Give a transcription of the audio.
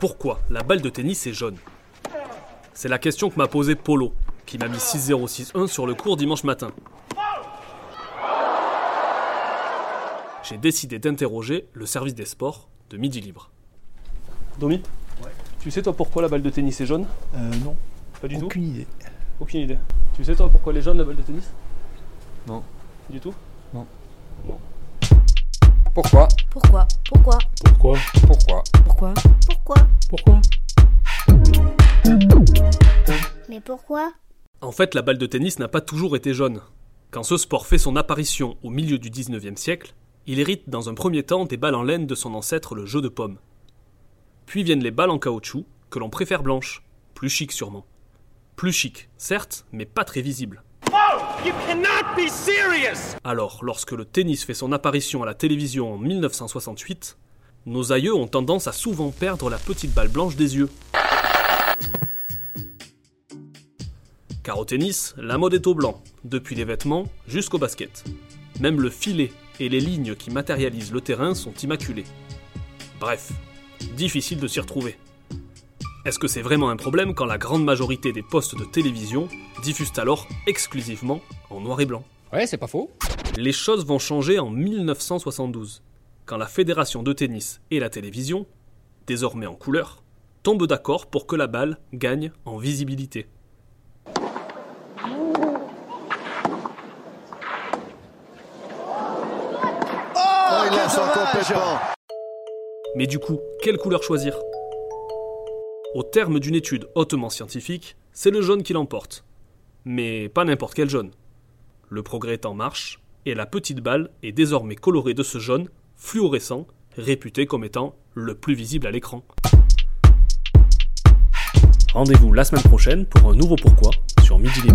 Pourquoi la balle de tennis est jaune? C'est la question que m'a posée Polo, qui m'a mis 6-0-6-1 sur le cours dimanche matin. J'ai décidé d'interroger le service des sports de Midi Libre. Domi Tu sais toi pourquoi la balle de tennis est jaune? Euh, non, Pas du tout? Aucune idée. Aucune idée. Tu sais toi pourquoi elle est jaune la balle de tennis? Non. Du tout? Pourquoi Pourquoi Pourquoi Pourquoi Pourquoi Pourquoi Pourquoi Pourquoi Mais pourquoi En fait, la balle de tennis n'a pas toujours été jaune. Quand ce sport fait son apparition au milieu du 19e siècle, il hérite dans un premier temps des balles en laine de son ancêtre le jeu de paume. Puis viennent les balles en caoutchouc, que l'on préfère blanches, plus chic sûrement. Plus chic, certes, mais pas très visible. Alors, lorsque le tennis fait son apparition à la télévision en 1968, nos aïeux ont tendance à souvent perdre la petite balle blanche des yeux. Car au tennis, la mode est au blanc, depuis les vêtements jusqu'au basket. Même le filet et les lignes qui matérialisent le terrain sont immaculés. Bref, difficile de s'y retrouver. Est-ce que c'est vraiment un problème quand la grande majorité des postes de télévision diffusent alors exclusivement en noir et blanc? Ouais, c'est pas faux. Les choses vont changer en 1972, quand la Fédération de tennis et la télévision, désormais en couleur, tombent d'accord pour que la balle gagne en visibilité. Oh, il complètement. Mais du coup, quelle couleur choisir? Au terme d'une étude hautement scientifique, c'est le jaune qui l'emporte. Mais pas n'importe quel jaune. Le progrès est en marche, et la petite balle est désormais colorée de ce jaune fluorescent, réputé comme étant le plus visible à l'écran. Rendez-vous la semaine prochaine pour un nouveau pourquoi sur Midi.